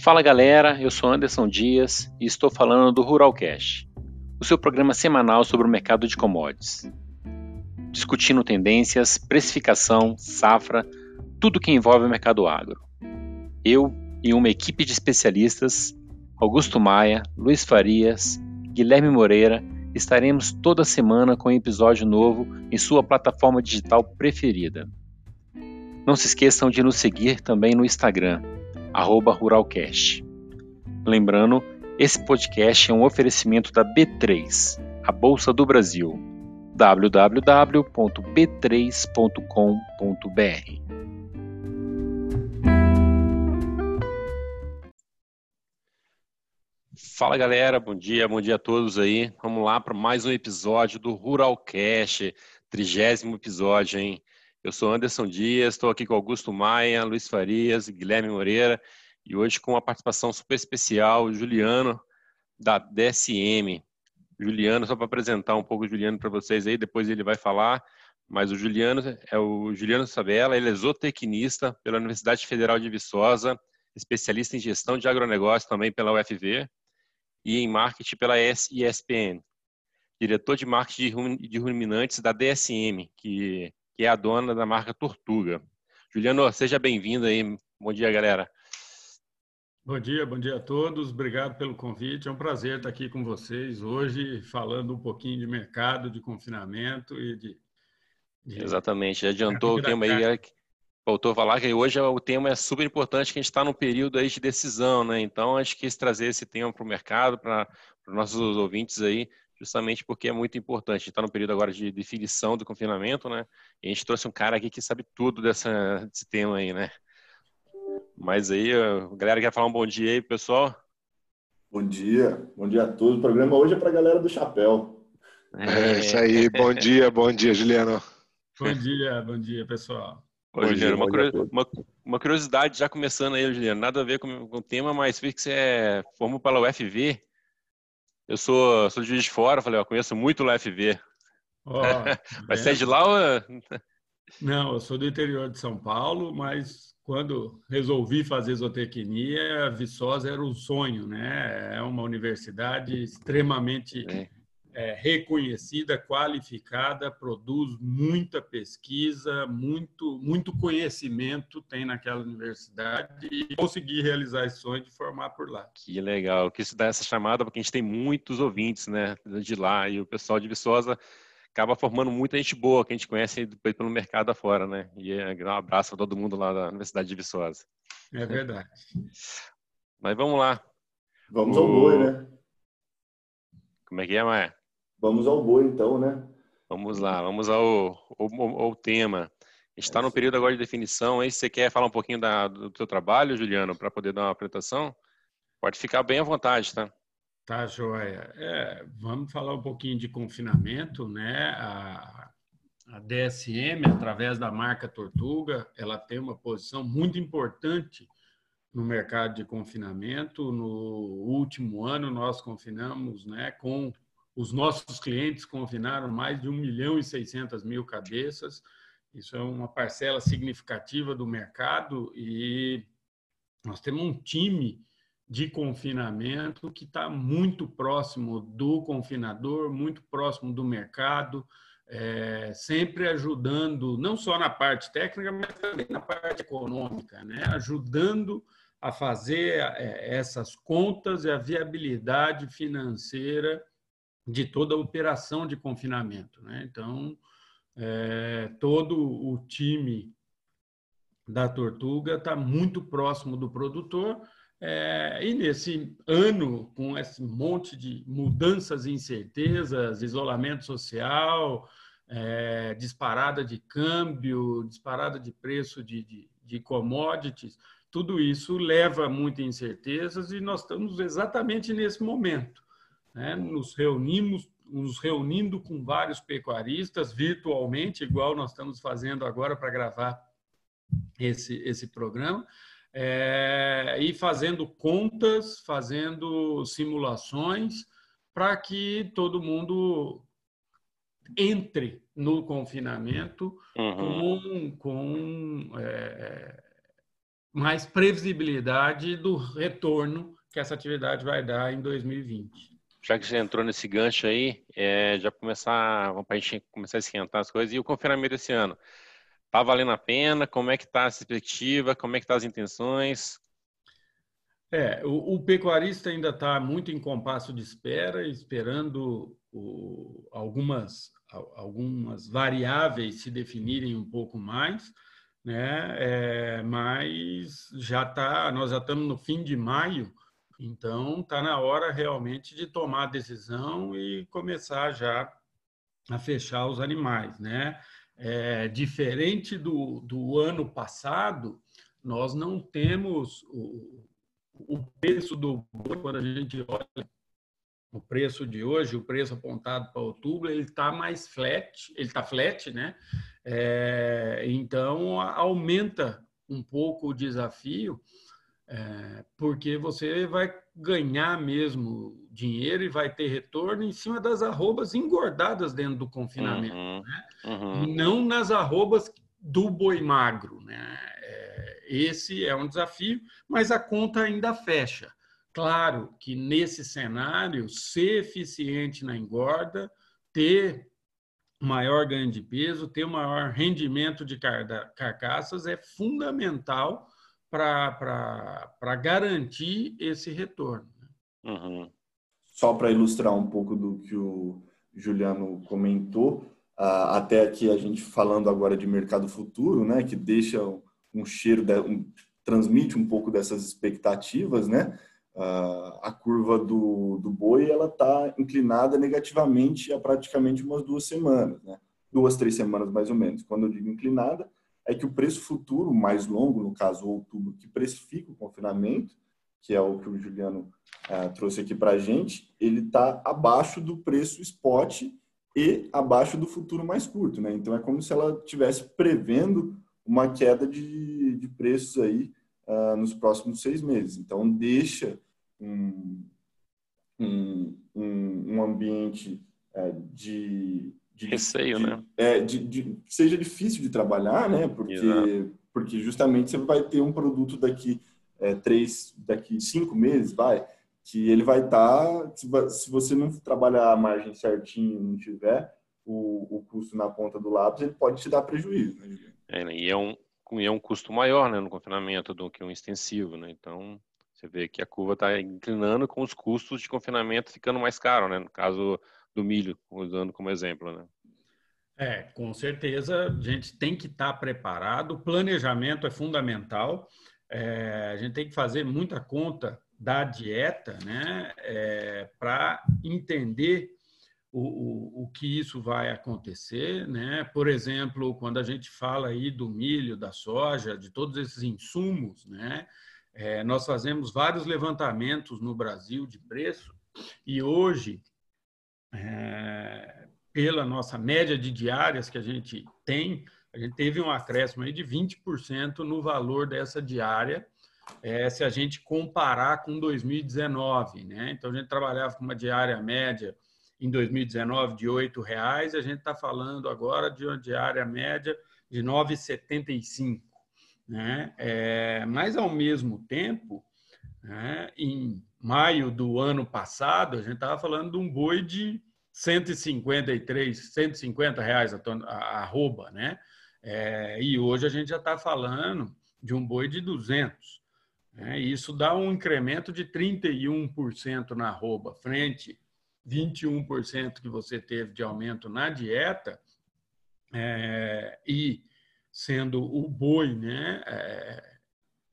Fala galera, eu sou Anderson Dias e estou falando do Ruralcast, o seu programa semanal sobre o mercado de commodities. Discutindo tendências, precificação, safra, tudo que envolve o mercado agro. Eu e uma equipe de especialistas, Augusto Maia, Luiz Farias, Guilherme Moreira, estaremos toda semana com um episódio novo em sua plataforma digital preferida. Não se esqueçam de nos seguir também no Instagram, ruralcast. Lembrando, esse podcast é um oferecimento da B3, a Bolsa do Brasil, www.b3.com.br. Fala galera, bom dia, bom dia a todos aí. Vamos lá para mais um episódio do Ruralcast, trigésimo episódio, hein? Eu sou Anderson Dias, estou aqui com Augusto Maia, Luiz Farias, Guilherme Moreira e hoje com uma participação super especial, Juliano da DSM. Juliano, só para apresentar um pouco o Juliano para vocês aí, depois ele vai falar, mas o Juliano é o Juliano Sabella, ele é zootecnista pela Universidade Federal de Viçosa, especialista em gestão de agronegócio também pela UFV e em marketing pela ESPN. Diretor de marketing de ruminantes da DSM, que que é a dona da marca Tortuga. Juliano, seja bem-vindo aí. Bom dia, galera. Bom dia, bom dia a todos. Obrigado pelo convite. É um prazer estar aqui com vocês hoje, falando um pouquinho de mercado, de confinamento e de. de... Exatamente. Já adiantou o tema aí. Voltou a falar que hoje o tema é super importante, que a gente está num período aí de decisão, né? Então, acho que trazer esse tema para o mercado, para os nossos ouvintes aí, justamente porque é muito importante. A gente está no período agora de definição do confinamento, né? E a gente trouxe um cara aqui que sabe tudo dessa, desse tema aí, né? Mas aí, a galera quer falar um bom dia aí, pessoal? Bom dia, bom dia a todos. O programa hoje é para a galera do chapéu. É, é isso aí, bom dia, bom dia, Juliano. Bom dia, bom dia, pessoal. Ô, Juliano, dia, uma, uma, curiosidade já começando aí, Juliano, nada a ver com, com o tema, mas vi que você é, formou pela UFV, eu sou, sou de Juiz de Fora, falei, ó, conheço muito o UFV. Oh, mas você é de lá ou... Não, eu sou do interior de São Paulo, mas quando resolvi fazer zootecnia, Viçosa era um sonho, né? É uma universidade extremamente é é, reconhecida, qualificada, produz muita pesquisa, muito, muito conhecimento tem naquela universidade e consegui realizar esse sonho de formar por lá. Que legal, que isso dá essa chamada porque a gente tem muitos ouvintes, né, de lá e o pessoal de Viçosa acaba formando muita gente boa que a gente conhece depois pelo mercado afora, né? E é, um abraço para todo mundo lá da Universidade de Viçosa. É verdade. Mas vamos lá. Vamos o... ao boi, né? Como é que é, Maia? Vamos ao boi, então, né? Vamos lá, vamos ao, ao, ao tema. A gente está no período agora de definição. Aí, você quer falar um pouquinho da, do seu trabalho, Juliano, para poder dar uma apresentação? Pode ficar bem à vontade, tá? Tá, joia. É, vamos falar um pouquinho de confinamento, né? A, a DSM, através da marca Tortuga, ela tem uma posição muito importante no mercado de confinamento. No último ano, nós confinamos né, com os nossos clientes confinaram mais de 1 milhão e 600 mil cabeças. Isso é uma parcela significativa do mercado e nós temos um time de confinamento que está muito próximo do confinador, muito próximo do mercado, é, sempre ajudando, não só na parte técnica, mas também na parte econômica, né? ajudando a fazer é, essas contas e a viabilidade financeira de toda a operação de confinamento. Né? Então, é, todo o time da Tortuga está muito próximo do produtor. É, e nesse ano, com esse monte de mudanças e incertezas, isolamento social, é, disparada de câmbio, disparada de preço de, de, de commodities, tudo isso leva muitas incertezas e nós estamos exatamente nesse momento né? nos reunimos, nos reunindo com vários pecuaristas virtualmente, igual nós estamos fazendo agora para gravar esse, esse programa, é, e fazendo contas, fazendo simulações para que todo mundo entre no confinamento uhum. com, com é, mais previsibilidade do retorno que essa atividade vai dar em 2020. Já que você entrou nesse gancho aí, é, já começar, para a gente começar a esquentar as coisas, e o confinamento esse ano? Está valendo a pena? Como é que está a perspectiva? Como é que tá as intenções? É, o, o pecuarista ainda está muito em compasso de espera, esperando o, algumas, algumas variáveis se definirem um pouco mais, né? É, mas já tá, nós já estamos no fim de maio, então está na hora realmente de tomar a decisão e começar já a fechar os animais, né? É, diferente do, do ano passado, nós não temos o, o preço do boi, quando a gente olha o preço de hoje, o preço apontado para outubro, ele está mais flat, ele está flat, né? É, então aumenta um pouco o desafio, é, porque você vai ganhar mesmo dinheiro e vai ter retorno em cima das arrobas engordadas dentro do confinamento, uhum, né? uhum. não nas arrobas do boi magro, né? É, esse é um desafio, mas a conta ainda fecha. Claro que nesse cenário, ser eficiente na engorda, ter maior ganho de peso, ter maior rendimento de carcaças é fundamental para garantir esse retorno. Né? Uhum. Só para ilustrar um pouco do que o Juliano comentou, uh, até aqui a gente falando agora de mercado futuro, né, que deixa um cheiro, de, um, transmite um pouco dessas expectativas, né? Uh, a curva do, do boi ela está inclinada negativamente há praticamente umas duas semanas, né? duas, três semanas mais ou menos. Quando eu digo inclinada, é que o preço futuro mais longo, no caso outubro, que precifica o confinamento, que é o que o Juliano uh, trouxe aqui para a gente, ele está abaixo do preço spot e abaixo do futuro mais curto. Né? Então é como se ela estivesse prevendo uma queda de, de preços aí uh, nos próximos seis meses. Então deixa um, um, um ambiente uh, de de receio, de, né? É, de, de, seja difícil de trabalhar, né? Porque, porque justamente você vai ter um produto daqui é, três, daqui cinco meses, vai, que ele vai estar, tá, se, você não trabalhar a margem certinho, não tiver o, o custo na ponta do lápis, ele pode te dar prejuízo, né, É, né, e é um, e é um custo maior, né, no confinamento do que um extensivo, né? Então, você vê que a curva está inclinando com os custos de confinamento ficando mais caro, né? No caso do milho, usando como exemplo, né? É, com certeza a gente tem que estar tá preparado. O planejamento é fundamental. É, a gente tem que fazer muita conta da dieta, né, é, para entender o, o, o, que isso vai acontecer, né? Por exemplo, quando a gente fala aí do milho, da soja, de todos esses insumos, né? É, nós fazemos vários levantamentos no Brasil de preço e hoje é, pela nossa média de diárias que a gente tem, a gente teve um acréscimo aí de 20% no valor dessa diária, é, se a gente comparar com 2019. Né? Então, a gente trabalhava com uma diária média em 2019 de R$ reais, a gente está falando agora de uma diária média de R$ 9,75. Né? É, mas, ao mesmo tempo, né, em maio do ano passado, a gente estava falando de um boi de 153, 150 reais a, ton, a, arroba, né? É, e hoje a gente já está falando de um boi de 200. Né? Isso dá um incremento de 31% na arroba, frente 21% que você teve de aumento na dieta, é, e sendo o boi né, é,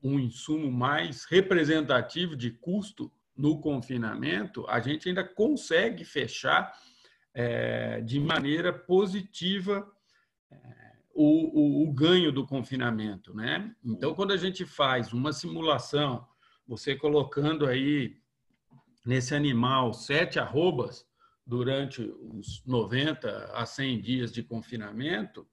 um insumo mais representativo de custo no confinamento, a gente ainda consegue fechar é, de maneira positiva é, o, o, o, ganho do confinamento. Né? Então, quando a gente faz uma simulação, você colocando aí nesse animal sete arrobas durante os 90 a 100 dias de confinamento,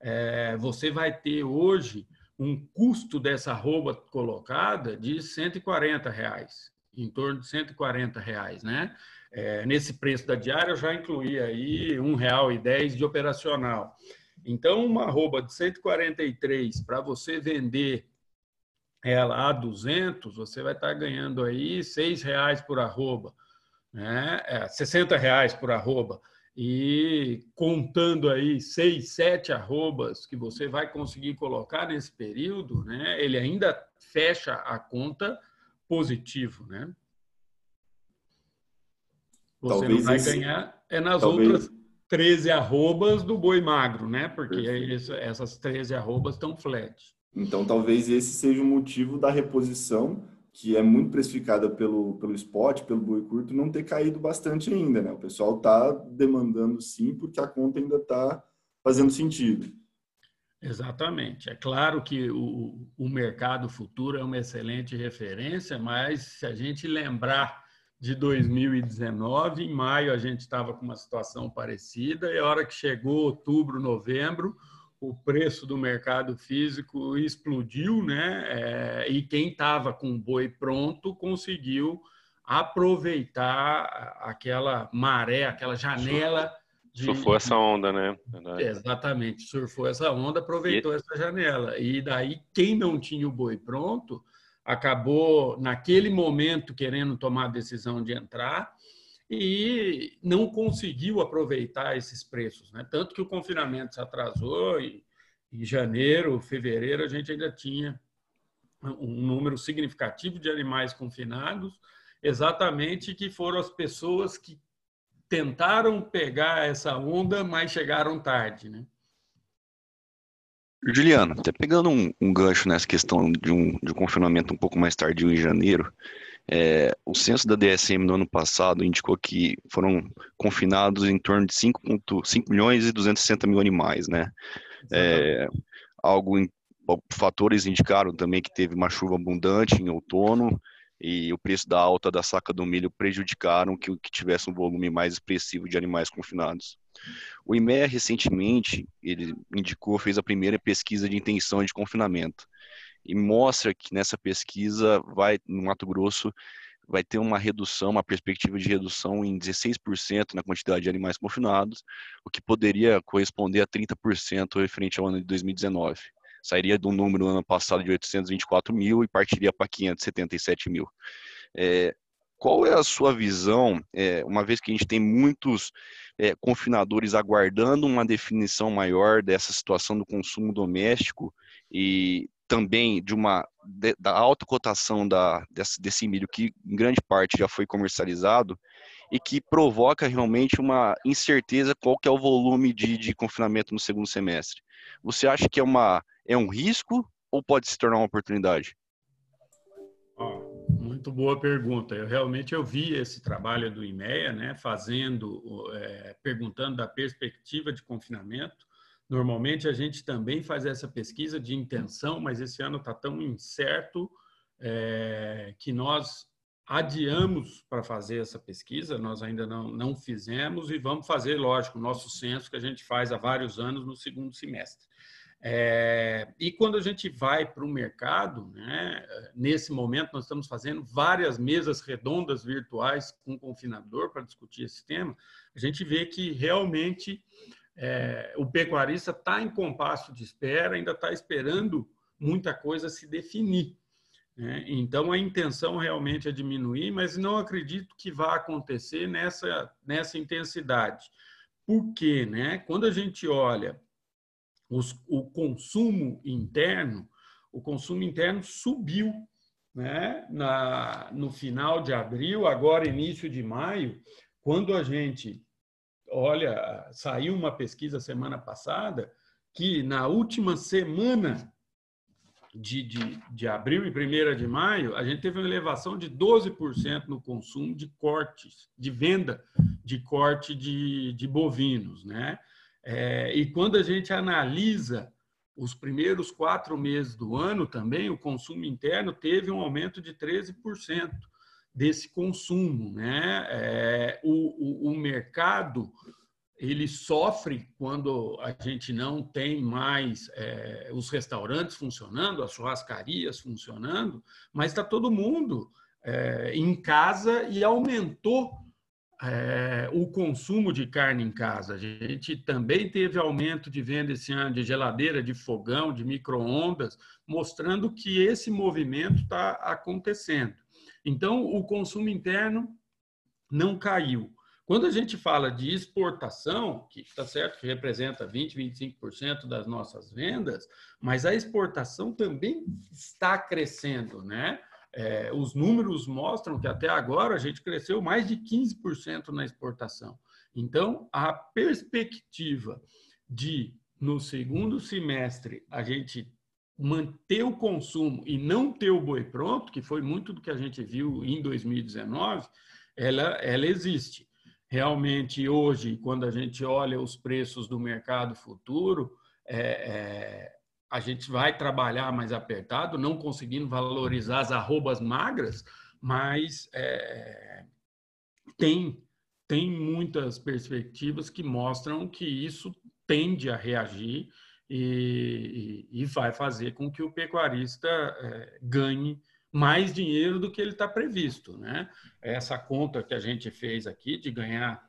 é, você vai ter hoje um custo dessa arroba colocada de 140 reais, em torno de 140 reais, né? É, nesse preço da diária, eu já incluí aí R$ 1,10 de operacional. Então, uma arroba de 143 para você vender ela a 200, você vai estar ganhando aí seis reais por arroba, né? É, 60 reais por arroba. E contando aí seis, sete arrobas que você vai conseguir colocar nesse período, né? Ele ainda fecha a conta positivo, né? Você Talvez não vai esse... ganhar é nas Talvez... outras 13 arrobas do boi magro, né? Porque essas 13 arrobas estão flat. Então, talvez esse seja o motivo da reposição, que é muito precificada pelo, pelo spot, pelo boi curto, não ter caído bastante ainda, né? O pessoal está demandando sim, porque a conta ainda está fazendo sentido. Exatamente. É claro que o, o mercado futuro é uma excelente referência, mas se a gente lembrar de 2019. Em maio a gente estava com uma situação parecida e a hora que chegou outubro, novembro, o preço do mercado físico explodiu, né? É, e quem estava com o boi pronto conseguiu aproveitar aquela maré, aquela janela. De... Surfou essa onda, né? Verdade. Exatamente, surfou essa onda, aproveitou e... essa janela. E daí, quem não tinha o boi pronto, acabou, naquele momento, querendo tomar a decisão de entrar e não conseguiu aproveitar esses preços. Né? Tanto que o confinamento se atrasou e em janeiro, fevereiro, a gente ainda tinha um número significativo de animais confinados, exatamente que foram as pessoas que tentaram pegar essa onda, mas chegaram tarde. Né? Juliano, até pegando um, um, gancho nessa questão de um, de um confinamento um pouco mais tardio em janeiro, é, o censo da DSM no ano passado indicou que foram confinados em torno de 5,5 milhões e 260 mil animais, né? É, algo fatores indicaram também que teve uma chuva abundante em outono e o preço da alta da saca do milho prejudicaram que, que tivesse um volume mais expressivo de animais confinados. O IMEA recentemente ele indicou, fez a primeira pesquisa de intenção de confinamento e mostra que nessa pesquisa vai no Mato Grosso vai ter uma redução, uma perspectiva de redução em 16% na quantidade de animais confinados, o que poderia corresponder a 30% referente ao ano de 2019. Sairia do número no ano passado de 824 mil e partiria para 577 mil. É, qual é a sua visão, é, uma vez que a gente tem muitos é, confinadores aguardando uma definição maior dessa situação do consumo doméstico e também de uma de, da alta cotação da, desse, desse milho que em grande parte já foi comercializado e que provoca realmente uma incerteza qual que é o volume de, de confinamento no segundo semestre. Você acha que é, uma, é um risco ou pode se tornar uma oportunidade? muito boa pergunta. Eu realmente eu vi esse trabalho do IMEA, né, fazendo, é, perguntando da perspectiva de confinamento. Normalmente a gente também faz essa pesquisa de intenção, mas esse ano está tão incerto é, que nós adiamos para fazer essa pesquisa. Nós ainda não, não fizemos e vamos fazer, lógico, o nosso censo que a gente faz há vários anos no segundo semestre. É, e quando a gente vai para o mercado, né, nesse momento nós estamos fazendo várias mesas redondas virtuais com o confinador para discutir esse tema, a gente vê que realmente é, o pecuarista está em compasso de espera, ainda está esperando muita coisa se definir. Né? Então a intenção realmente é diminuir, mas não acredito que vá acontecer nessa, nessa intensidade. Por quê? Né? Quando a gente olha os, o consumo interno, o consumo interno subiu né? Na, no final de abril, agora início de maio, quando a gente olha, saiu uma pesquisa semana passada que na última semana de, de, de abril e primeira de maio, a gente teve uma elevação de 12% no consumo de cortes, de venda de corte de, de bovinos, né? É, e quando a gente analisa os primeiros quatro meses do ano também, o consumo interno teve um aumento de 13% desse consumo. Né? É, o, o, o mercado ele sofre quando a gente não tem mais é, os restaurantes funcionando, as churrascarias funcionando, mas está todo mundo é, em casa e aumentou é, o consumo de carne em casa. A gente também teve aumento de venda esse ano de geladeira, de fogão, de micro-ondas, mostrando que esse movimento está acontecendo. Então, o consumo interno não caiu. Quando a gente fala de exportação, que está certo que representa 20, 25% das nossas vendas, mas a exportação também está crescendo, né? É, os números mostram que até agora a gente cresceu mais de 15% na exportação. Então, a perspectiva de, no segundo semestre, a gente manter o consumo e não ter o boi pronto, que foi muito do que a gente viu em 2019, ela, ela existe. Realmente, hoje, quando a gente olha os preços do mercado futuro, é, é, a gente vai trabalhar mais apertado, não conseguindo valorizar as arrobas magras, mas é, tem, tem muitas perspectivas que mostram que isso tende a reagir e, e, e vai fazer com que o pecuarista é, ganhe mais dinheiro do que ele está previsto. Né? Essa conta que a gente fez aqui de ganhar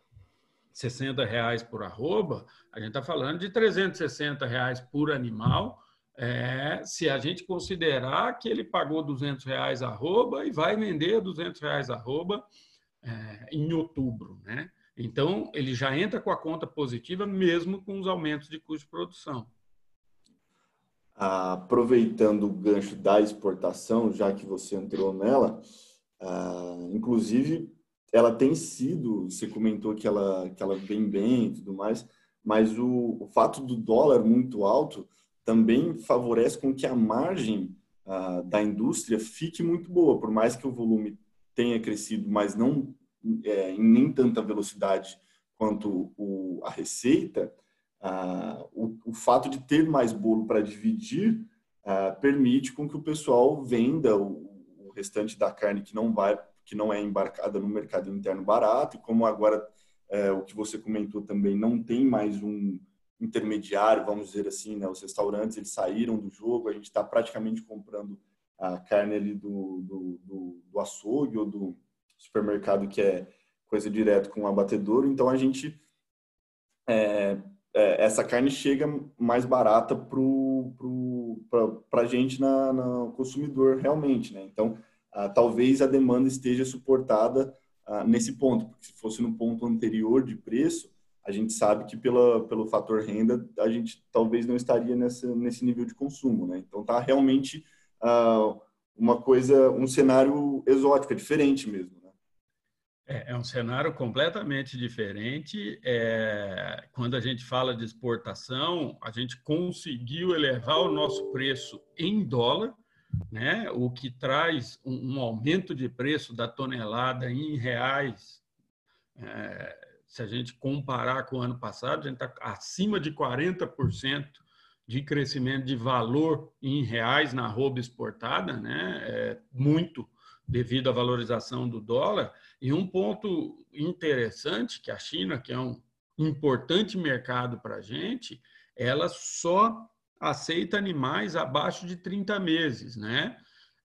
60 reais por arroba, a gente está falando de 360 reais por animal, é, se a gente considerar que ele pagou 200 reais arroba e vai vender 200 reais arroba é, em outubro, né? Então, ele já entra com a conta positiva, mesmo com os aumentos de custo de produção. Aproveitando o gancho da exportação, já que você entrou nela, uh, inclusive, ela tem sido, você comentou que ela, que ela vem bem e tudo mais, mas o, o fato do dólar muito alto também favorece com que a margem ah, da indústria fique muito boa, por mais que o volume tenha crescido, mas não é, em nem tanta velocidade quanto o, a receita, ah, o, o, fato de ter mais bolo para dividir ah, permite com que o pessoal venda o, o, restante da carne que não vai, que não é embarcada no mercado interno barato, e como agora é, o que você comentou também não tem mais um intermediário, vamos dizer assim, né? Os restaurantes eles saíram do jogo, a gente está praticamente comprando a carne ali do, do, do, do açougue ou do supermercado que é coisa direto com o abatedouro, então a gente é, é, essa carne chega mais barata para a gente na, na, consumidor realmente, né? Então ah, talvez a demanda esteja suportada ah, nesse ponto, porque se fosse no ponto anterior de preço a gente sabe que pela, pelo fator renda a gente talvez não estaria nessa, nesse nível de consumo, né? Então tá realmente uh, uma coisa, um cenário exótico, é diferente mesmo. É, é um cenário completamente diferente. É, quando a gente fala de exportação, a gente conseguiu elevar o nosso preço em dólar, né? O que traz um, um aumento de preço da tonelada em reais. É, se a gente comparar com o ano passado, a gente está acima de 40% de crescimento de valor em reais na arroba exportada, né? É muito devido à valorização do dólar. E um ponto interessante que a China, que é um importante mercado para a gente, ela só aceita animais abaixo de 30 meses, né?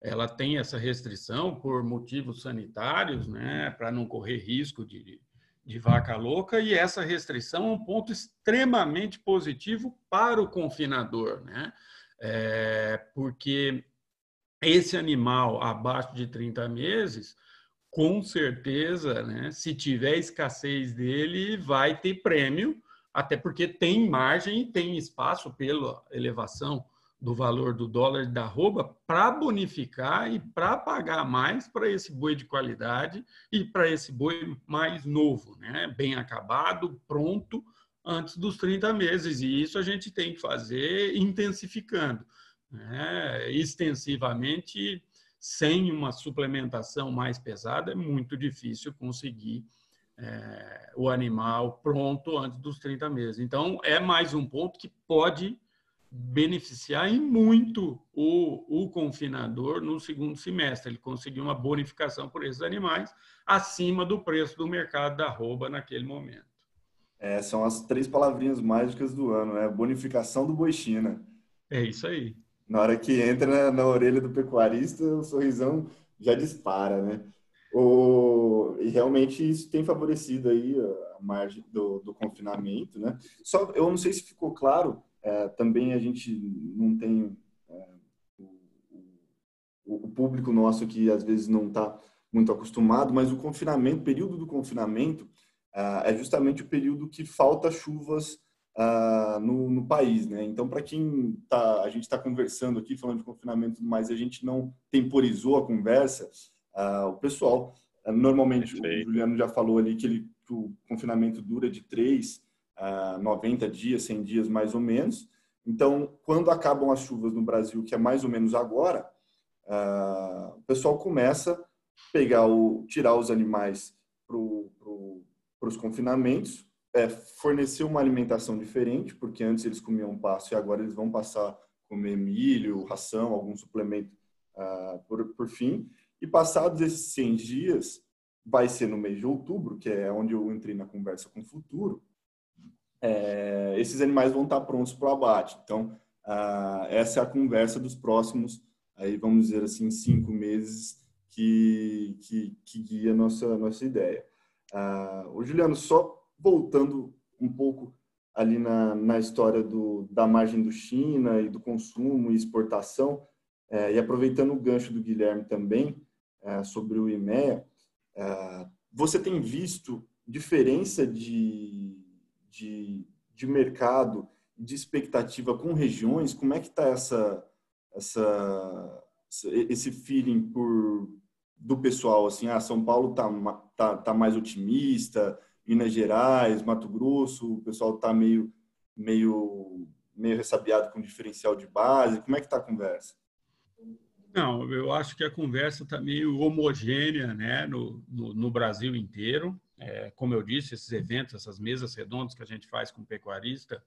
Ela tem essa restrição por motivos sanitários, né? Para não correr risco de de vaca louca e essa restrição é um ponto extremamente positivo para o confinador, né? É, porque esse animal abaixo de 30 meses, com certeza, né, se tiver escassez dele, vai ter prêmio, até porque tem margem e tem espaço pela elevação do valor do dólar da arroba para bonificar e para pagar mais para esse boi de qualidade e para esse boi mais novo, né? bem acabado, pronto, antes dos 30 meses. E isso a gente tem que fazer intensificando, né? extensivamente, sem uma suplementação mais pesada, é muito difícil conseguir é, o animal pronto antes dos 30 meses. Então, é mais um ponto que pode beneficiar em muito o, o confinador no segundo semestre. Ele conseguiu uma bonificação por esses animais acima do preço do mercado da arroba naquele momento. É, são as três palavrinhas mágicas do ano, né? Bonificação do boi China. É isso aí. Na hora que entra na, na orelha do pecuarista, o sorrisão já dispara, né? O, e realmente isso tem favorecido aí a margem do, do confinamento, né? Só, eu não sei se ficou claro, é, também a gente não tem é, o, o, público nosso que às vezes não está muito acostumado, mas o confinamento, período do confinamento é, é justamente o período que falta chuvas uh, no, no, país, né? Então, para quem tá, a gente está conversando aqui, falando de confinamento, mas a gente não temporizou a conversa, uh, o pessoal, uh, normalmente, Perfeito. o Juliano já falou ali que, ele, que o confinamento dura de 3 a 90 dias, 100 dias mais ou menos. Então, quando acabam as chuvas no Brasil, que é mais ou menos agora, o pessoal começa a pegar o, tirar os animais para pro, os confinamentos, é, fornecer uma alimentação diferente, porque antes eles comiam pasto e agora eles vão passar a comer milho, ração, algum suplemento uh, por, por fim. E passados esses 100 dias, vai ser no mês de outubro, que é onde eu entrei na conversa com o futuro, é, esses animais vão estar prontos para o abate. Então, uh, essa é a conversa dos próximos, aí vamos dizer assim, cinco meses que, que, que guia a nossa, nossa ideia. O Juliano, só voltando um pouco ali na, na história do, da margem do China e do consumo e exportação, é, e aproveitando o gancho do Guilherme também é, sobre o IMEA, é, você tem visto diferença de, de, de mercado, de expectativa com regiões? Como é que está essa, essa, esse feeling por, do pessoal? Assim, ah, São Paulo está tá, tá mais otimista, Minas Gerais, Mato Grosso, o pessoal está meio, meio, meio ressabiado com diferencial de base? Como é que está a conversa? Não, eu acho que a conversa está meio homogênea né, no, no, no Brasil inteiro. É, como eu disse, esses eventos, essas mesas redondas que a gente faz com pecuarista,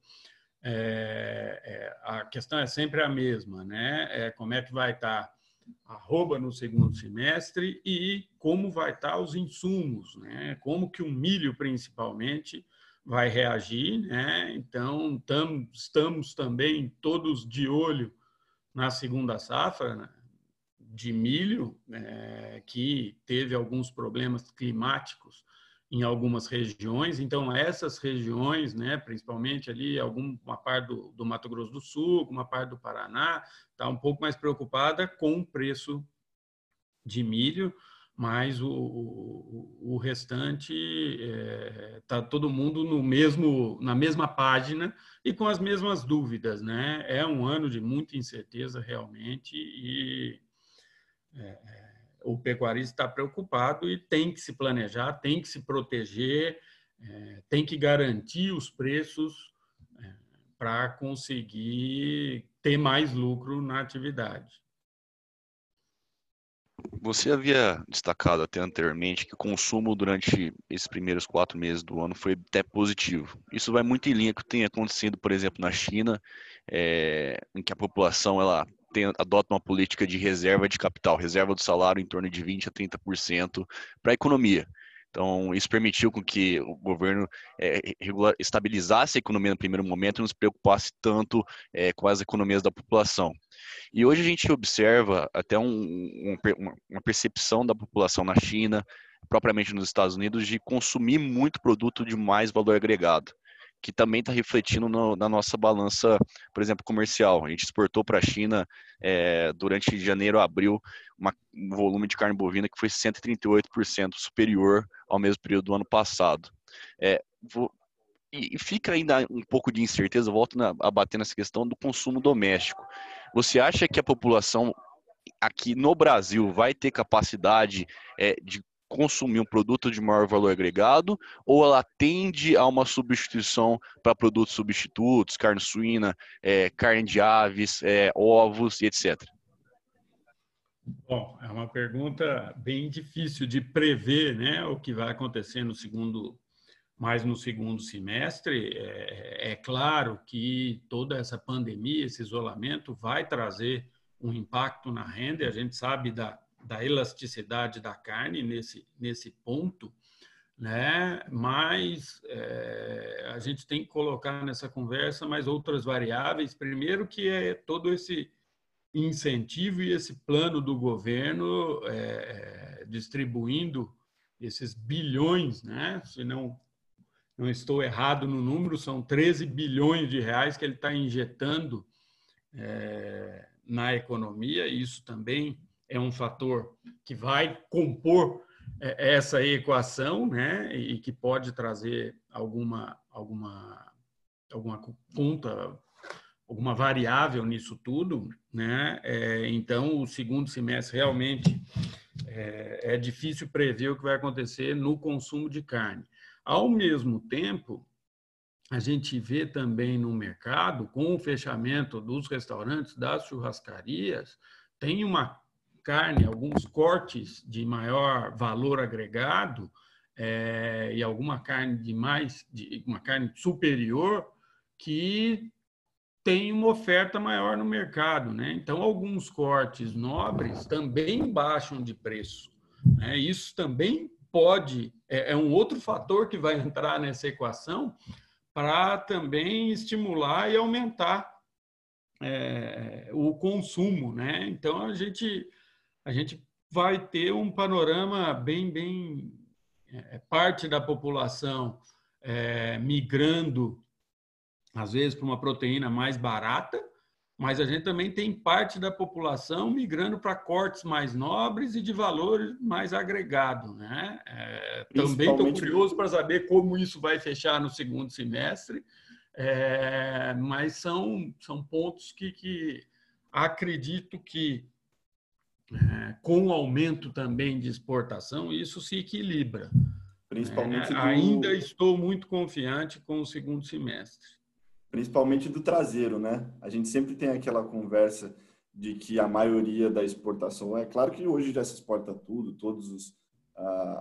é, é, a questão é sempre a mesma, né? É, como é que vai estar tá arroba no segundo semestre e como vai estar os insumos, né? Como que o milho principalmente vai reagir, né? Então tam, estamos também todos de olho na segunda safra né? de milho, é, que teve alguns problemas climáticos em algumas regiões. Então, essas regiões, né, principalmente ali, alguma parte do, do Mato Grosso do Sul, uma parte do Paraná, está um pouco mais preocupada com o preço de milho, mas o, o, o restante está é, todo mundo no mesmo, na mesma página e com as mesmas dúvidas. Né? É um ano de muita incerteza, realmente, e é, é o pecuarista está preocupado e tem que se planejar, tem que se proteger, é, tem que garantir os preços é, para conseguir ter mais lucro na atividade. Você havia destacado até anteriormente que o consumo durante esses primeiros quatro meses do ano foi até positivo. Isso vai muito em linha com o que tem acontecido, por exemplo, na China, é, em que a população ela tem, adota uma política de reserva de capital, reserva do salário em torno de 20% a 30% para a economia. Então, isso permitiu com que o governo é, regular, estabilizasse a economia no primeiro momento e não se preocupasse tanto é, com as economias da população. E hoje a gente observa até um, um, uma percepção da população na China, propriamente nos Estados Unidos, de consumir muito produto de mais valor agregado que também está refletindo no, na nossa balança, por exemplo, comercial. A gente exportou para a China é, durante janeiro a abril uma, um volume de carne bovina que foi 138% superior ao mesmo período do ano passado. É, vou, e, e fica ainda um pouco de incerteza, volto na, a bater nessa questão do consumo doméstico. Você acha que a população aqui no Brasil vai ter capacidade é, de consumir um produto de maior valor agregado ou ela tende a uma substituição para produtos substitutos, carne suína, é, carne de aves, é, ovos e etc? Bom, é uma pergunta bem difícil de prever, né, o que vai acontecer no segundo, mais no segundo semestre. É, é claro que toda essa pandemia, esse isolamento, vai trazer um impacto na renda. A gente sabe da da elasticidade da carne nesse, nesse ponto, né? mas é, a gente tem que colocar nessa conversa mais outras variáveis. Primeiro, que é todo esse incentivo e esse plano do governo é, distribuindo esses bilhões, né? Se não, não estou errado no número, são 13 bilhões de reais que ele está injetando é, na economia. Isso também é um fator que vai compor é, essa equação, né? E que pode trazer alguma alguma alguma conta, alguma variável nisso tudo, né? É, então, o segundo semestre realmente é, é difícil prever o que vai acontecer no consumo de carne. Ao mesmo tempo, a gente vê também no mercado, com o fechamento dos restaurantes, das churrascarias, tem uma carne, alguns cortes de maior valor agregado é, e alguma carne de mais, de, uma carne superior que tem uma oferta maior no mercado, né? Então alguns cortes nobres também baixam de preço. Né? Isso também pode é, é um outro fator que vai entrar nessa equação para também estimular e aumentar é, o consumo, né? Então a gente a gente vai ter um panorama bem bem é, parte da população é, migrando às vezes para uma proteína mais barata, mas a gente também tem parte da população migrando para cortes mais nobres e de valor mais agregado. Né? É, também estou curioso para saber como isso vai fechar no segundo semestre, é, mas são, são pontos que, que acredito que, é, com o aumento também de exportação, isso se equilibra. Principalmente é, do... Ainda estou muito confiante com o segundo semestre principalmente do traseiro, né? A gente sempre tem aquela conversa de que a maioria da exportação é claro que hoje já se exporta tudo, todas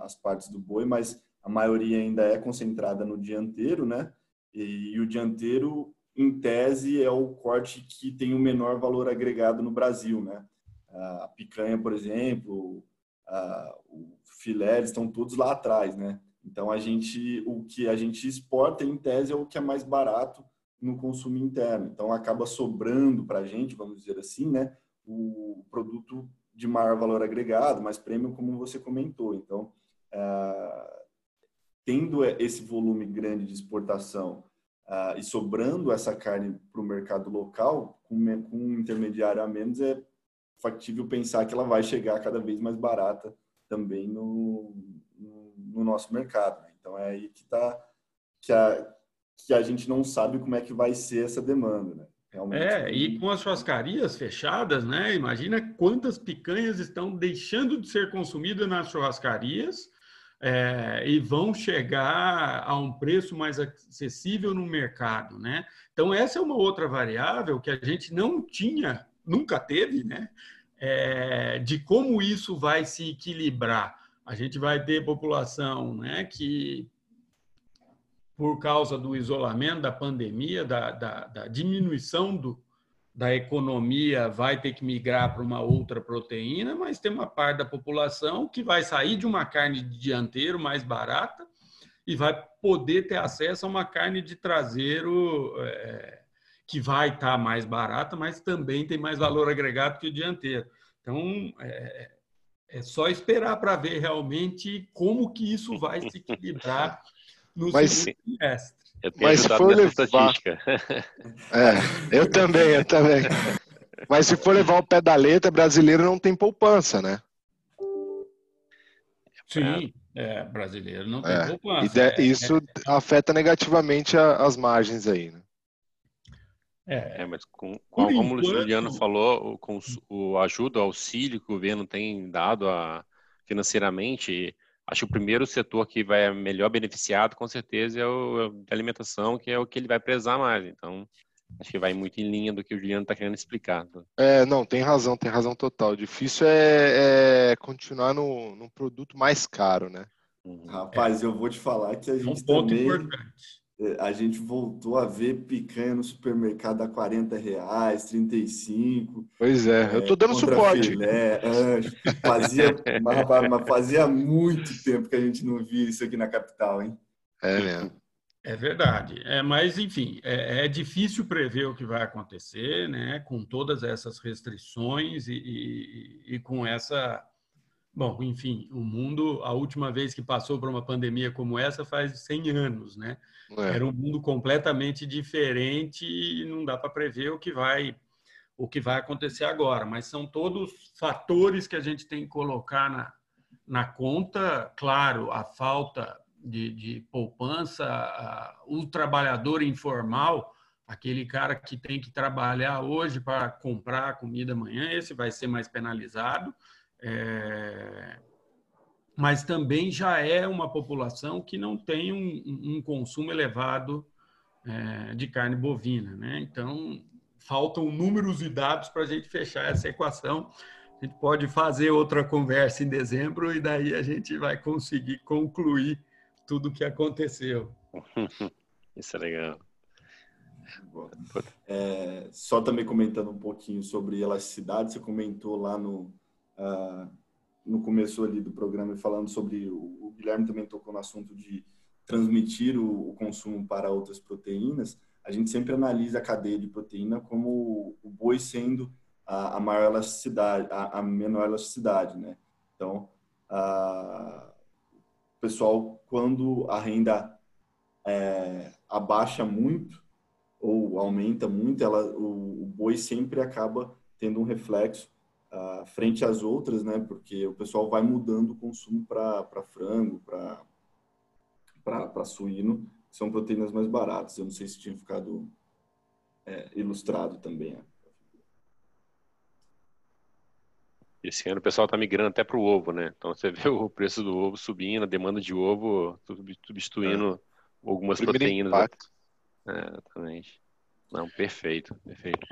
as partes do boi, mas a maioria ainda é concentrada no dianteiro, né? E, e, o dianteiro, em tese, é o corte que tem o menor valor agregado no Brasil, né? A picanha, por exemplo, a, o filé, estão todos lá atrás, né? Então a gente, o que a gente exporta, em tese, é o que é mais barato no consumo interno. Então, acaba sobrando para a gente, vamos dizer assim, né, o produto de maior valor agregado, mais premium, como você comentou. Então, é, tendo esse volume grande de exportação e sobrando essa carne para o mercado local, com, com um intermediário a menos, é factível pensar que ela vai chegar cada vez mais barata também no, no, no nosso mercado. Então, é aí que está que a, que a gente não sabe como é que vai ser essa demanda, né? Realmente. É, e com as churrascarias fechadas, né? Imagina quantas picanhas estão deixando de ser consumidas nas churrascarias é, e vão chegar a um preço mais acessível no mercado, né? Então, essa é uma outra variável que a gente não tinha, nunca teve, né? É, de como isso vai se equilibrar. A gente vai ter população né, que por causa do isolamento, da pandemia, da, da, da diminuição do, da economia, vai ter que migrar para uma outra proteína, mas tem uma parte da população que vai sair de uma carne de dianteiro mais barata e vai poder ter acesso a uma carne de traseiro é, que vai estar tá mais barata, mas também tem mais valor agregado que o dianteiro. Então, é, é só esperar para ver realmente como que isso vai se equilibrar no Mas, semestre. Mas se for levar... É, eu também, eu também. Mas se for levar o pé da letra, brasileiro não tem poupança, né? Sim, é, brasileiro não tem é, poupança. De, é, isso é. afeta negativamente a, as margens aí, né? É, é mas com, com como enquanto... o Juliano falou, com o, o ajuda, o auxílio que o governo tem dado a, financeiramente, Acho que o primeiro setor que vai melhor beneficiado, com certeza, é o é a alimentação, que é o que ele vai prezar mais. Então, acho que vai muito em linha do que o Juliano está querendo explicar. É, não, tem razão, tem razão total. Difícil é, é continuar no, no produto mais caro, né? Uhum. Rapaz, é. eu vou te falar que a gente um ponto também... importante é, a gente voltou a ver picanha no supermercado a 40 reais, 35. Pois é, eu tô dando suporte. Filé, fazia, mas, mas, fazia muito tempo que a gente não via isso aqui na capital, hein? É mesmo. É verdade. É, mas, enfim, é, é, difícil prever o que vai acontecer, né? Com todas essas restrições e, e, e com essa Bom, enfim, o mundo, a última vez que passou por uma pandemia como essa faz 100 anos, né? É. Era um mundo completamente diferente e não dá para prever o que vai o que vai acontecer agora, mas são todos fatores que a gente tem que colocar na, na conta. Claro, a falta de, de poupança, a, o trabalhador informal, aquele cara que tem que trabalhar hoje para comprar comida amanhã, esse vai ser mais penalizado. É, mas também já é uma população que não tem um, um consumo elevado é, de carne bovina. Né? Então, faltam números e dados para a gente fechar essa equação. A gente pode fazer outra conversa em dezembro e daí a gente vai conseguir concluir tudo o que aconteceu. Isso é legal. É, só também comentando um pouquinho sobre elasticidade, você comentou lá no, uh, no começo ali do programa falando sobre o, Guilherme também tocou no assunto de transmitir o, o, consumo para outras proteínas. A gente sempre analisa a cadeia de proteína como o, o boi sendo a, a, maior elasticidade, a, a, menor elasticidade, né? Então, uh, o pessoal quando a renda é, abaixa muito ou aumenta muito, ela, o, o boi sempre acaba tendo um reflexo uh, frente às outras, né? Porque o pessoal vai mudando o consumo para frango, para suíno, que são proteínas mais baratas. Eu não sei se tinha ficado é, ilustrado também. Né? Esse ano o pessoal está migrando até para o ovo, né? Então você vê o preço do ovo subindo, a demanda de ovo substituindo é. algumas Primeiro proteínas. Impacto. É, exatamente. Não, perfeito, perfeito.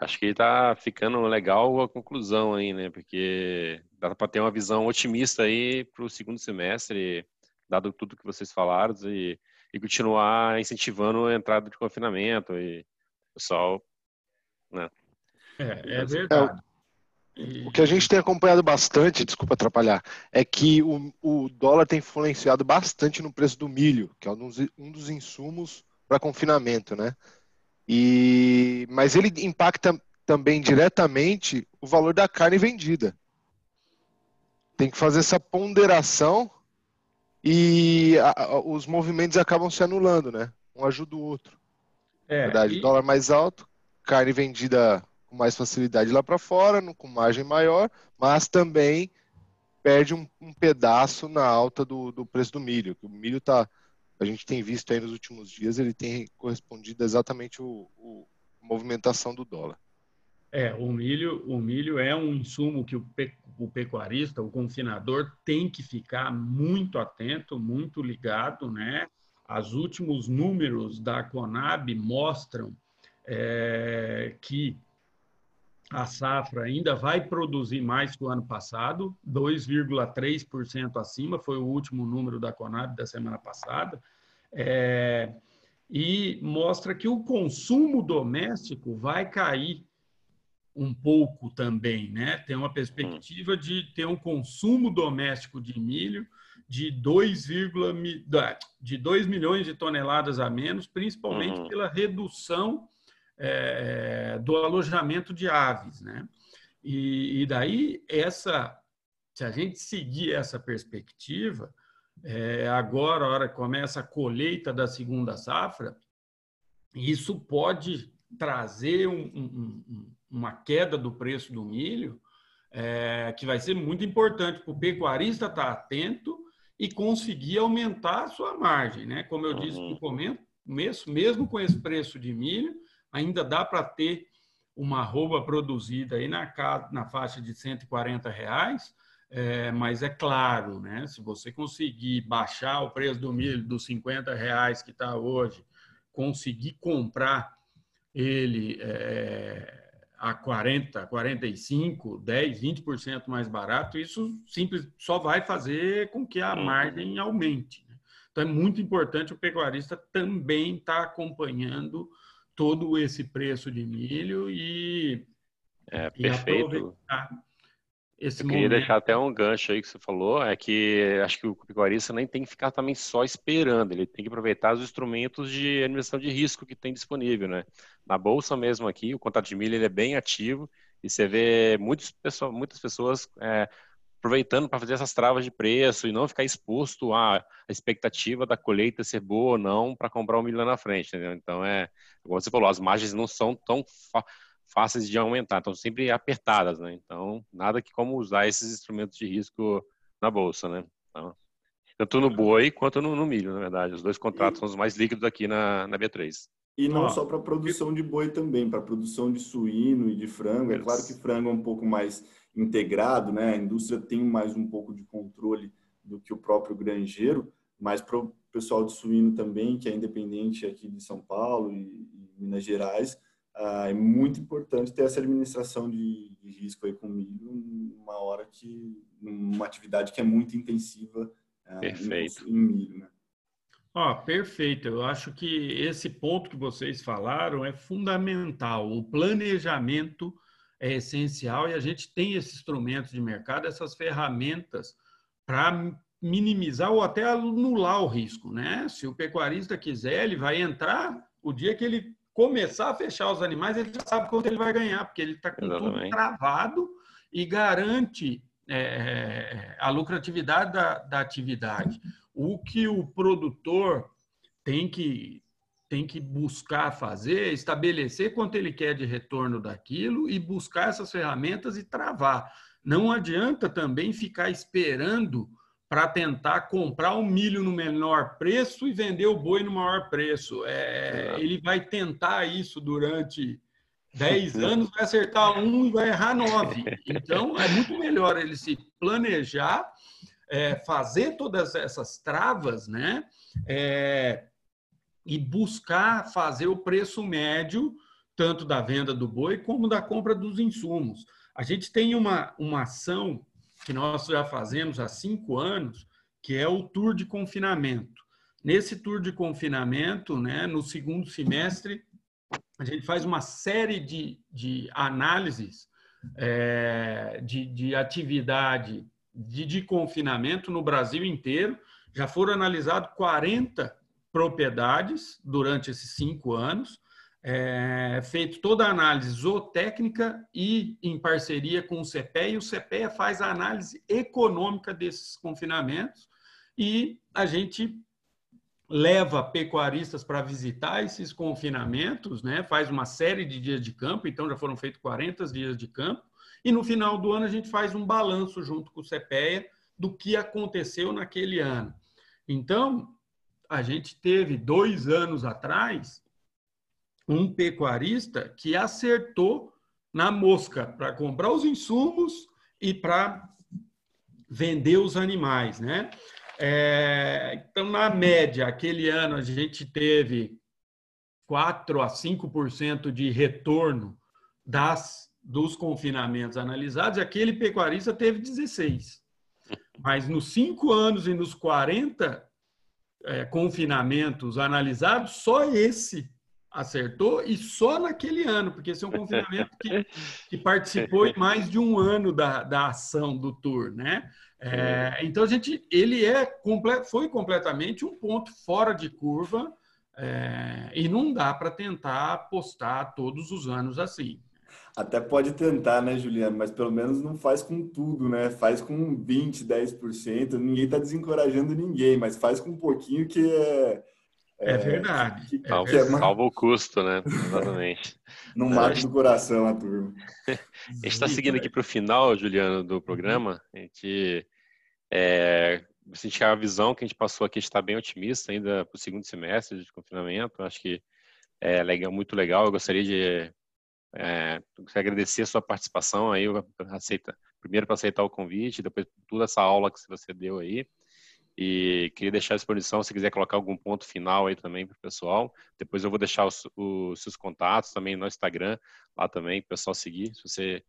Acho que está ficando legal a conclusão aí, né? Porque dá para ter uma visão otimista aí para o segundo semestre, dado tudo que vocês falaram, e, e continuar incentivando a entrada de confinamento e o pessoal, né? É, é verdade. O que a gente tem acompanhado bastante, desculpa atrapalhar, é que o, o dólar tem influenciado bastante no preço do milho, que é um dos, um dos insumos para confinamento, né? E, mas ele impacta também diretamente o valor da carne vendida. Tem que fazer essa ponderação e a, a, os movimentos acabam se anulando, né? Um ajuda o outro. É, verdade, e... dólar mais alto, carne vendida com mais facilidade lá para fora, com margem maior, mas também perde um, um pedaço na alta do, do preço do milho. O milho está a gente tem visto aí nos últimos dias, ele tem correspondido exatamente o, o movimentação do dólar. É, o milho, o milho é um insumo que o, pe, o pecuarista, o confinador, tem que ficar muito atento, muito ligado, né? Os últimos números da Conab mostram é, que a safra ainda vai produzir mais que o ano passado, 2,3% acima, foi o último número da Conab da semana passada, é, e mostra que o consumo doméstico vai cair um pouco também, né? Tem uma perspectiva de ter um consumo doméstico de milho de 2, de 2 milhões de toneladas a menos, principalmente uhum. pela redução é, do alojamento de aves, né? E, e, daí essa, se a gente seguir essa perspectiva, é, agora, a hora que começa a colheita da segunda safra, isso pode trazer um, um, uma queda do preço do milho, é, que vai ser muito importante para o pecuarista estar atento e conseguir aumentar a sua margem. Né? Como eu disse no uhum. começo, mesmo com esse preço de milho, ainda dá para ter uma roupa produzida aí na, na faixa de 140 reais, é, mas é claro, né, se você conseguir baixar o preço do milho dos 50 reais que está hoje, conseguir comprar ele é, a 40, 45, 10, 20% mais barato, isso simples, só vai fazer com que a uhum. margem aumente. Né? Então é muito importante o pecuarista também estar tá acompanhando todo esse preço de milho e, é, e aproveitar esse Eu queria momento. deixar até um gancho aí que você falou, é que acho que o pecuarista nem tem que ficar também só esperando, ele tem que aproveitar os instrumentos de administração de risco que tem disponível, né? Na bolsa mesmo aqui, o contrato de milho ele é bem ativo e você vê muitas pessoas, muitas pessoas é, aproveitando para fazer essas travas de preço e não ficar exposto à expectativa da colheita ser boa ou não para comprar o milho lá na frente, entendeu? Então é, como você falou, as margens não são tão fáceis de aumentar, estão sempre apertadas, né? Então, nada que como usar esses instrumentos de risco na bolsa, né? Então, tanto no boi quanto no, no, milho, na verdade. Os dois contratos são os mais líquidos aqui na, na B3. E não só para produção de boi também, para produção de suíno e de frango. É claro que frango é um pouco mais integrado, né? A indústria tem mais um pouco de controle do que o próprio granjeiro, mas para o pessoal de suíno também, que é independente aqui de São Paulo e, e Minas Gerais, ah, é muito importante ter essa administração de, de risco aí com milho, numa hora que, numa atividade que é muito intensiva ah, Perfeito. Em, em milho, né? Oh, perfeito. Eu acho que esse ponto que vocês falaram é fundamental. O planejamento é essencial e a gente tem esses instrumentos de mercado, essas ferramentas para minimizar ou até anular o risco, né? Se o pecuarista quiser, ele vai entrar o dia que ele começar a fechar os animais, ele já sabe quanto ele vai ganhar, porque ele está com Exatamente. tudo travado e garante é, a lucratividade da, da atividade. O que o produtor tem que tem que buscar fazer, estabelecer quanto ele quer de retorno daquilo e buscar essas ferramentas e travar. Não adianta também ficar esperando para tentar comprar o milho no menor preço e vender o boi no maior preço. É, ele vai tentar isso durante 10 anos, vai acertar um e vai errar nove. Então, é muito melhor ele se planejar, é, fazer todas essas travas, né? É, e buscar fazer o preço médio, tanto da venda do boi como da compra dos insumos. A gente tem uma, uma ação que nós já fazemos há cinco anos, que é o tour de confinamento. Nesse tour de confinamento, né, no segundo semestre, a gente faz uma série de, de análises é, de, de atividade de, de confinamento no Brasil inteiro. Já foram analisados 40 propriedades durante esses cinco anos, é, feito toda a análise zootécnica e em parceria com o CPE, e o CPE faz a análise econômica desses confinamentos e a gente leva pecuaristas para visitar esses confinamentos, né? faz uma série de dias de campo, então já foram feitos 40 dias de campo, e no final do ano a gente faz um balanço junto com o CPEA do que aconteceu naquele ano. Então, a gente teve dois anos atrás um pecuarista que acertou na mosca para comprar os insumos e para vender os animais, né? É, então, na média, aquele ano a gente teve 4 a 5% de retorno das, dos confinamentos analisados, e aquele pecuarista teve 16. Mas nos cinco anos e nos 40 é, confinamentos analisados, só esse acertou e só naquele ano, porque esse é um confinamento que, que participou em mais de um ano da, da ação do tour, né? É, então a gente, ele é foi completamente um ponto fora de curva é, e não dá para tentar apostar todos os anos assim. Até pode tentar, né, Juliano? Mas pelo menos não faz com tudo, né? Faz com 20, 10%. Ninguém está desencorajando ninguém, mas faz com um pouquinho que é. É, é verdade. Que, que salva, é salva o custo, né? Exatamente. não mate do coração a turma. a gente está seguindo aqui para o final, Juliano, do programa. A gente. É, a gente a visão que a gente passou aqui está bem otimista ainda para o segundo semestre de confinamento. Acho que é legal, muito legal. Eu gostaria de é, agradecer a sua participação aí, aceita, primeiro para aceitar o convite, depois toda essa aula que você deu aí. E queria deixar à disposição, se quiser colocar algum ponto final aí também para o pessoal. Depois eu vou deixar os, os, seus contatos também no Instagram, lá também, para o pessoal seguir. Se você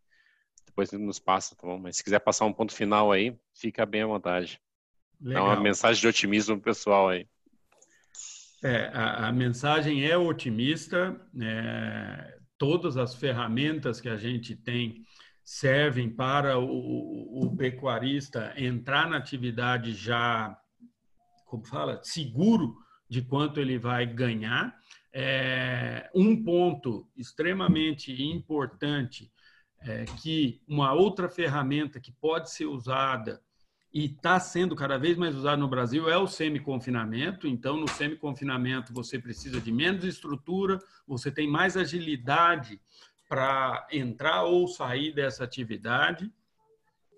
depois nos passa, tá bom? Mas se quiser passar um ponto final aí, fica bem à vontade. Legal. Dá uma mensagem de otimismo pro pessoal aí. É, a, a mensagem é otimista. É, todas as ferramentas que a gente tem servem para o, o, pecuarista entrar na atividade já, como fala, seguro de quanto ele vai ganhar. É, um ponto extremamente importante é, que uma outra ferramenta que pode ser usada e está sendo cada vez mais usada no Brasil é o semi-confinamento. Então, no semi-confinamento, você precisa de menos estrutura, você tem mais agilidade para entrar ou sair dessa atividade.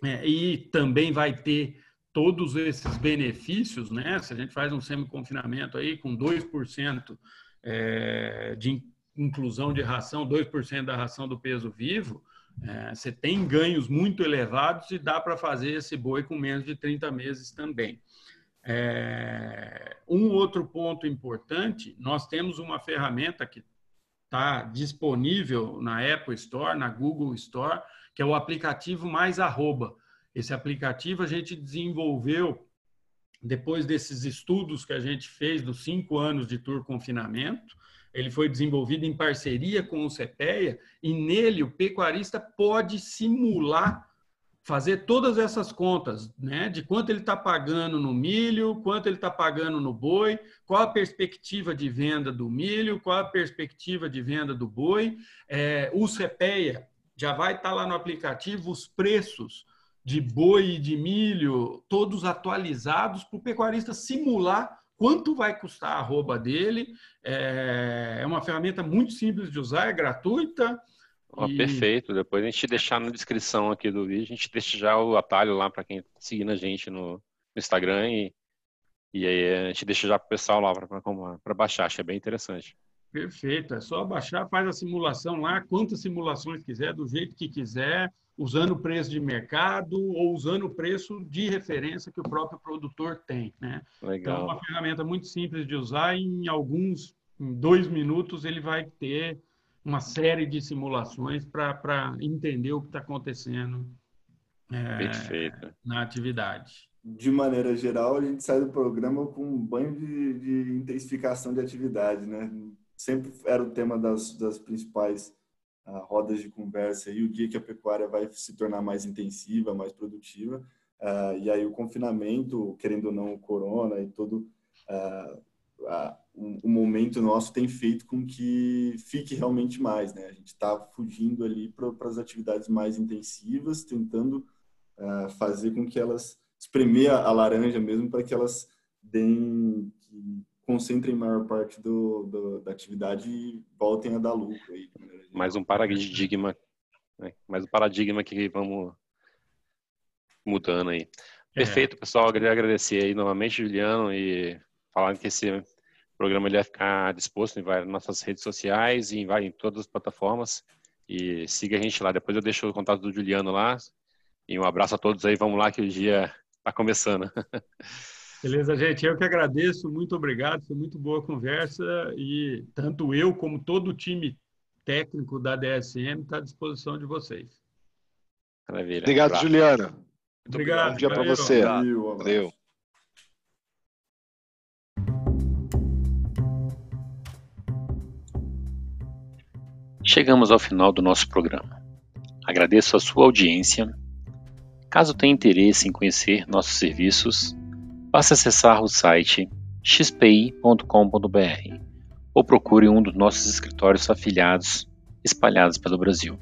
É, e também vai ter todos esses benefícios, né? Se a gente faz um semi-confinamento aí com 2% é, de inclusão de ração, 2% da ração do peso vivo, é, você tem ganhos muito elevados e dá para fazer esse boi com menos de 30 meses também. É, um outro ponto importante, nós temos uma ferramenta que está disponível na Apple Store, na Google Store, que é o aplicativo Mais Arroba. Esse aplicativo a gente desenvolveu depois desses estudos que a gente fez dos cinco anos de tour confinamento. Ele foi desenvolvido em parceria com o CPEA e nele o pecuarista pode simular fazer todas essas contas, né? De quanto ele está pagando no milho, quanto ele está pagando no boi, qual a perspectiva de venda do milho, qual a perspectiva de venda do boi. É, o CPEA já vai estar tá lá no aplicativo os preços de boi e de milho, todos atualizados para o pecuarista simular quanto vai custar a arroba dele. É, é uma ferramenta muito simples de usar, é gratuita. Oh, e... Perfeito. Depois a gente deixar na descrição aqui do vídeo, a gente deixa já o atalho lá para quem está seguindo a gente no, no Instagram e, e aí a gente deixa já para o pessoal lá para baixar. Acho que é bem interessante. Perfeito. É só baixar, faz a simulação lá, quantas simulações quiser, do jeito que quiser usando o preço de mercado ou usando o preço de referência que o próprio produtor tem. Né? Legal. Então, é uma ferramenta muito simples de usar e em alguns, em dois minutos, ele vai ter uma série de simulações para entender o que está acontecendo é, na atividade. De maneira geral, a gente sai do programa com um banho de, de intensificação de atividade, né? Sempre era o tema das, das principais rodas de conversa e o dia que a pecuária vai se tornar mais intensiva, mais produtiva. Uh, e aí o confinamento, querendo ou não, o corona e todo uh, o momento nosso tem feito com que fique realmente mais, né? A gente está fugindo ali para as atividades mais intensivas, tentando fazer com que elas espremer a laranja mesmo para que elas deem concentrem maior parte do, do, da atividade e voltem a dar lucro aí, mais um paradigma, né? mais um paradigma que vamos mudando aí. É. Perfeito, pessoal. Eu queria agradecer aí novamente, Juliano, e falar que esse programa ele vai ficar disposto em várias nossas redes sociais e em, em todas as plataformas. E siga a gente lá. Depois eu deixo o contato do Juliano lá. E um abraço a todos aí. Vamos lá que o dia está começando. Beleza, gente. Eu que agradeço. Muito obrigado. Foi muito boa a conversa. E tanto eu como todo o time técnico da DSM está à disposição de vocês. Maravilha. Obrigado, Prato. Juliana. Muito obrigado. Bom dia para você. Valeu. Chegamos ao final do nosso programa. Agradeço a sua audiência. Caso tenha interesse em conhecer nossos serviços, basta acessar o site xpi.com.br ou procure um dos nossos escritórios afiliados espalhados pelo Brasil.